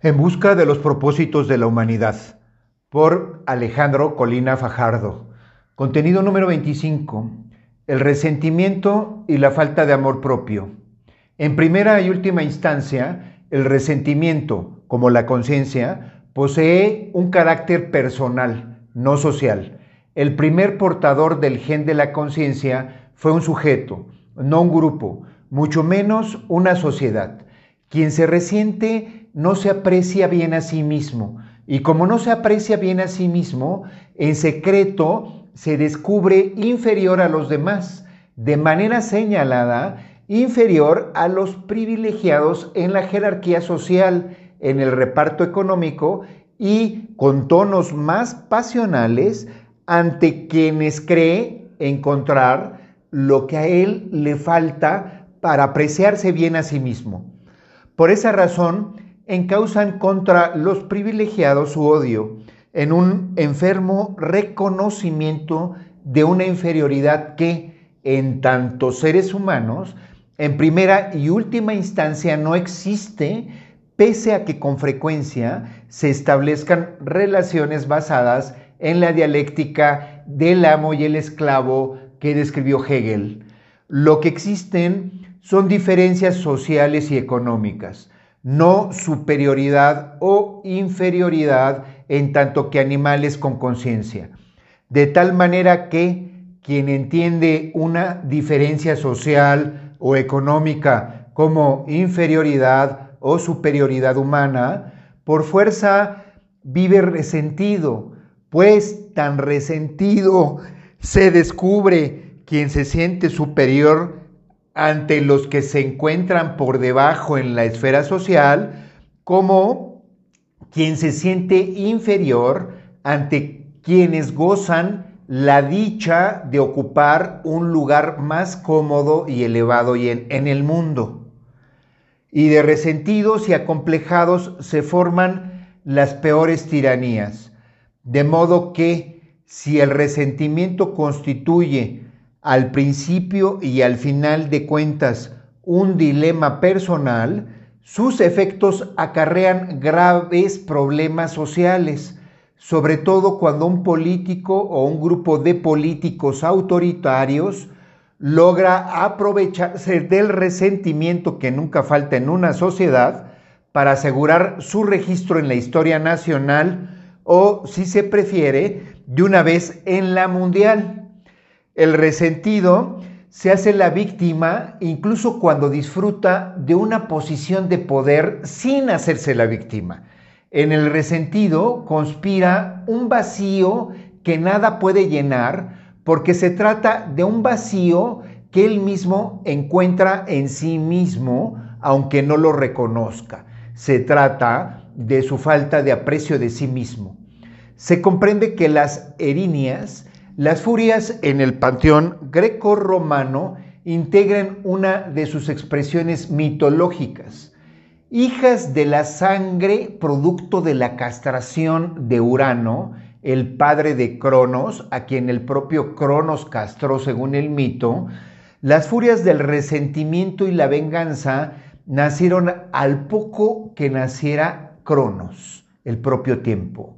En busca de los propósitos de la humanidad, por Alejandro Colina Fajardo. Contenido número 25. El resentimiento y la falta de amor propio. En primera y última instancia, el resentimiento, como la conciencia, posee un carácter personal, no social. El primer portador del gen de la conciencia fue un sujeto, no un grupo, mucho menos una sociedad. Quien se resiente no se aprecia bien a sí mismo. Y como no se aprecia bien a sí mismo, en secreto se descubre inferior a los demás, de manera señalada, inferior a los privilegiados en la jerarquía social, en el reparto económico y con tonos más pasionales ante quienes cree encontrar lo que a él le falta para apreciarse bien a sí mismo. Por esa razón, encausan contra los privilegiados su odio en un enfermo reconocimiento de una inferioridad que, en tantos seres humanos, en primera y última instancia no existe, pese a que con frecuencia se establezcan relaciones basadas en la dialéctica del amo y el esclavo que describió Hegel. Lo que existen son diferencias sociales y económicas no superioridad o inferioridad en tanto que animales con conciencia. De tal manera que quien entiende una diferencia social o económica como inferioridad o superioridad humana, por fuerza vive resentido, pues tan resentido se descubre quien se siente superior ante los que se encuentran por debajo en la esfera social, como quien se siente inferior ante quienes gozan la dicha de ocupar un lugar más cómodo y elevado en, en el mundo. Y de resentidos y acomplejados se forman las peores tiranías, de modo que si el resentimiento constituye al principio y al final de cuentas un dilema personal, sus efectos acarrean graves problemas sociales, sobre todo cuando un político o un grupo de políticos autoritarios logra aprovecharse del resentimiento que nunca falta en una sociedad para asegurar su registro en la historia nacional o, si se prefiere, de una vez en la mundial. El resentido se hace la víctima incluso cuando disfruta de una posición de poder sin hacerse la víctima. En el resentido conspira un vacío que nada puede llenar porque se trata de un vacío que él mismo encuentra en sí mismo aunque no lo reconozca. Se trata de su falta de aprecio de sí mismo. Se comprende que las erinias las furias en el panteón greco-romano integran una de sus expresiones mitológicas, hijas de la sangre producto de la castración de Urano, el padre de Cronos, a quien el propio Cronos castró según el mito, las furias del resentimiento y la venganza nacieron al poco que naciera Cronos, el propio tiempo.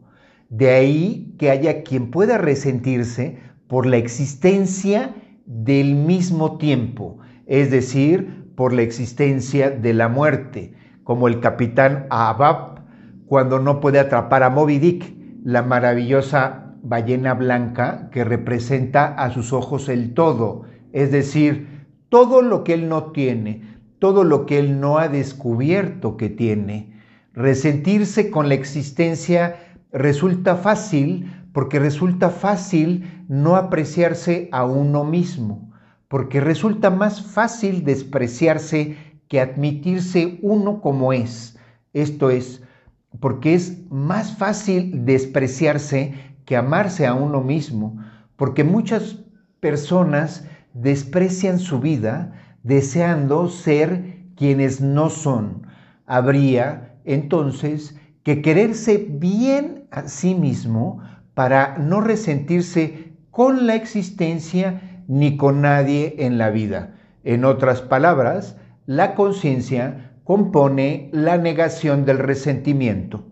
De ahí que haya quien pueda resentirse por la existencia del mismo tiempo, es decir, por la existencia de la muerte, como el capitán Ahab cuando no puede atrapar a Moby Dick, la maravillosa ballena blanca que representa a sus ojos el todo, es decir, todo lo que él no tiene, todo lo que él no ha descubierto que tiene. Resentirse con la existencia resulta fácil porque resulta fácil no apreciarse a uno mismo, porque resulta más fácil despreciarse que admitirse uno como es. Esto es, porque es más fácil despreciarse que amarse a uno mismo, porque muchas personas desprecian su vida deseando ser quienes no son. Habría entonces que quererse bien a sí mismo para no resentirse con la existencia ni con nadie en la vida. En otras palabras, la conciencia compone la negación del resentimiento.